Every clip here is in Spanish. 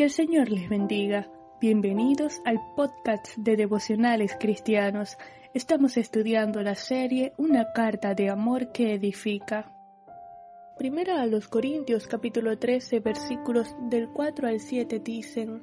Que el Señor les bendiga. Bienvenidos al podcast de devocionales cristianos. Estamos estudiando la serie Una carta de amor que edifica. Primera a los Corintios capítulo 13 versículos del 4 al 7 dicen,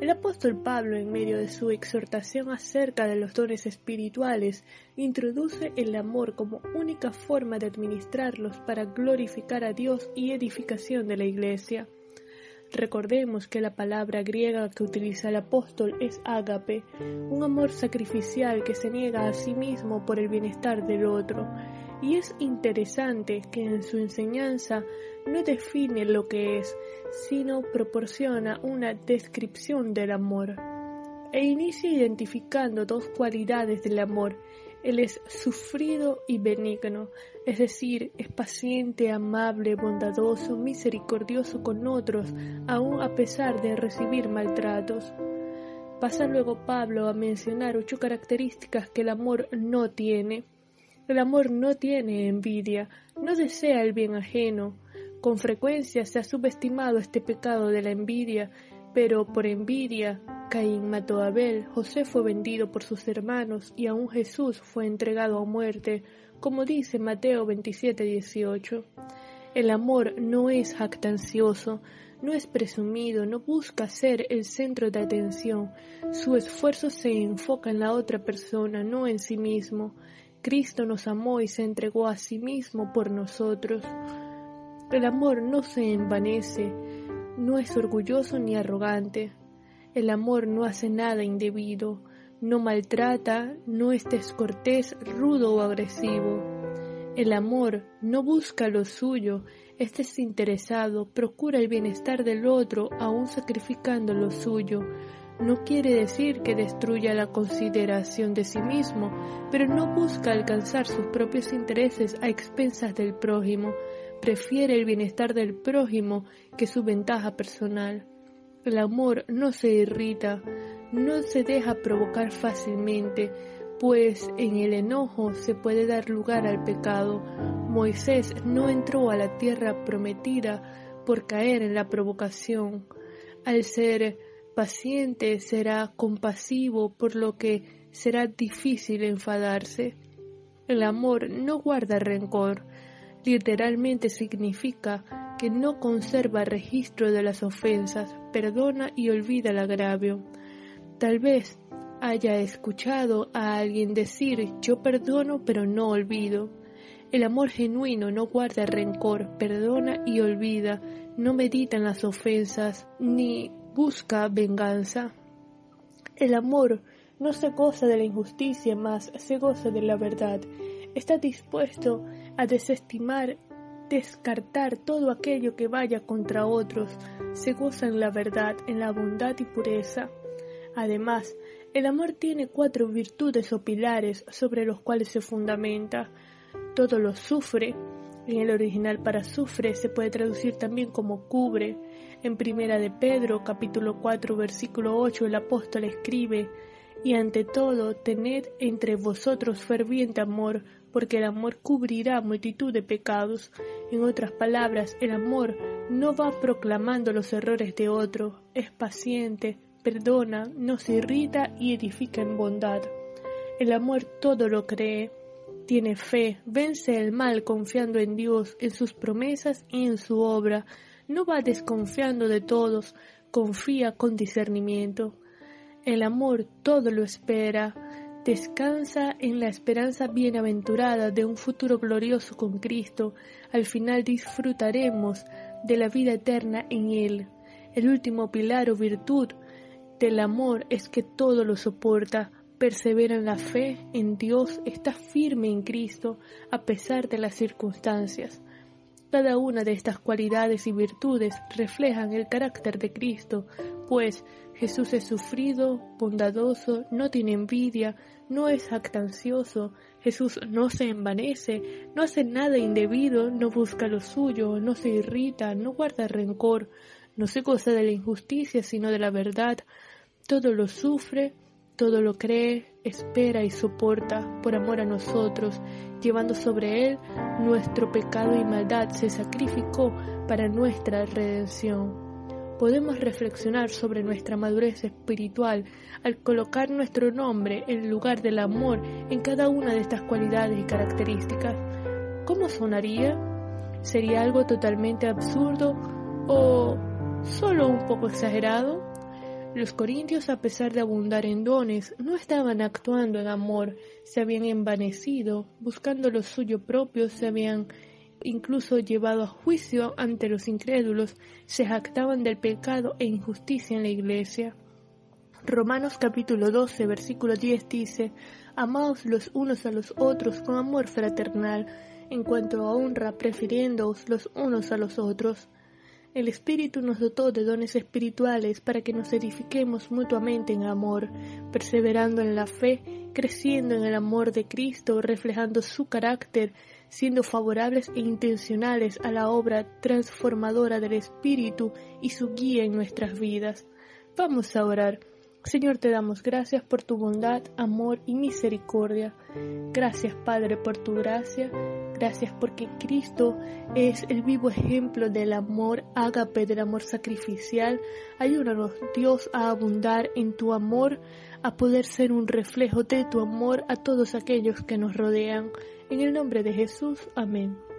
El apóstol Pablo, en medio de su exhortación acerca de los dones espirituales, introduce el amor como única forma de administrarlos para glorificar a Dios y edificación de la Iglesia. Recordemos que la palabra griega que utiliza el apóstol es ágape, un amor sacrificial que se niega a sí mismo por el bienestar del otro, y es interesante que en su enseñanza no define lo que es, sino proporciona una descripción del amor. E inicia identificando dos cualidades del amor. Él es sufrido y benigno, es decir, es paciente, amable, bondadoso, misericordioso con otros, aun a pesar de recibir maltratos. Pasa luego Pablo a mencionar ocho características que el amor no tiene. El amor no tiene envidia, no desea el bien ajeno. Con frecuencia se ha subestimado este pecado de la envidia, pero por envidia Caín mató a Abel, José fue vendido por sus hermanos y aún Jesús fue entregado a muerte, como dice Mateo 27:18. El amor no es jactancioso, no es presumido, no busca ser el centro de atención. Su esfuerzo se enfoca en la otra persona, no en sí mismo. Cristo nos amó y se entregó a sí mismo por nosotros. El amor no se envanece, no es orgulloso ni arrogante. El amor no hace nada indebido, no maltrata, no es descortés, rudo o agresivo. El amor no busca lo suyo, es desinteresado, procura el bienestar del otro, aun sacrificando lo suyo, no quiere decir que destruya la consideración de sí mismo, pero no busca alcanzar sus propios intereses a expensas del prójimo, prefiere el bienestar del prójimo que su ventaja personal. El amor no se irrita, no se deja provocar fácilmente, pues en el enojo se puede dar lugar al pecado. Moisés no entró a la tierra prometida por caer en la provocación. Al ser paciente será compasivo, por lo que será difícil enfadarse. El amor no guarda rencor, literalmente significa que no conserva registro de las ofensas, perdona y olvida el agravio. Tal vez haya escuchado a alguien decir yo perdono pero no olvido. El amor genuino no guarda rencor, perdona y olvida, no medita en las ofensas, ni busca venganza. El amor no se goza de la injusticia, más se goza de la verdad. Está dispuesto a desestimar, descartar todo aquello que vaya contra otros. Se goza en la verdad, en la bondad y pureza. Además, el amor tiene cuatro virtudes o pilares sobre los cuales se fundamenta. Todo lo sufre, en el original para sufre se puede traducir también como cubre. En primera de Pedro, capítulo 4, versículo 8, el apóstol escribe, y ante todo tened entre vosotros ferviente amor, porque el amor cubrirá multitud de pecados. En otras palabras, el amor no va proclamando los errores de otro, es paciente, perdona, no se irrita y edifica en bondad. El amor todo lo cree, tiene fe, vence el mal confiando en Dios, en sus promesas y en su obra. No va desconfiando de todos, confía con discernimiento. El amor todo lo espera, descansa en la esperanza bienaventurada de un futuro glorioso con Cristo. Al final disfrutaremos de la vida eterna en Él. El último pilar o virtud del amor es que todo lo soporta, persevera en la fe en Dios, está firme en Cristo a pesar de las circunstancias. Cada una de estas cualidades y virtudes reflejan el carácter de Cristo, pues Jesús es sufrido, bondadoso, no tiene envidia, no es jactancioso, Jesús no se envanece, no hace nada indebido, no busca lo suyo, no se irrita, no guarda rencor, no se goza de la injusticia, sino de la verdad, todo lo sufre, todo lo cree, espera y soporta por amor a nosotros, llevando sobre él nuestro pecado y maldad, se sacrificó para nuestra redención. Podemos reflexionar sobre nuestra madurez espiritual al colocar nuestro nombre en lugar del amor en cada una de estas cualidades y características. ¿Cómo sonaría? ¿Sería algo totalmente absurdo o solo un poco exagerado? Los corintios, a pesar de abundar en dones, no estaban actuando en amor, se habían envanecido, buscando lo suyo propio, se habían incluso llevado a juicio ante los incrédulos, se jactaban del pecado e injusticia en la iglesia. Romanos capítulo 12, versículo 10 dice, Amaos los unos a los otros con amor fraternal, en cuanto a honra, prefiriéndoos los unos a los otros. El Espíritu nos dotó de dones espirituales para que nos edifiquemos mutuamente en amor, perseverando en la fe, creciendo en el amor de Cristo, reflejando su carácter, siendo favorables e intencionales a la obra transformadora del Espíritu y su guía en nuestras vidas. Vamos a orar. Señor, te damos gracias por tu bondad, amor y misericordia. Gracias, Padre, por tu gracia. Gracias porque Cristo es el vivo ejemplo del amor ágape, del amor sacrificial. Ayúdanos, Dios, a abundar en tu amor, a poder ser un reflejo de tu amor a todos aquellos que nos rodean. En el nombre de Jesús, amén.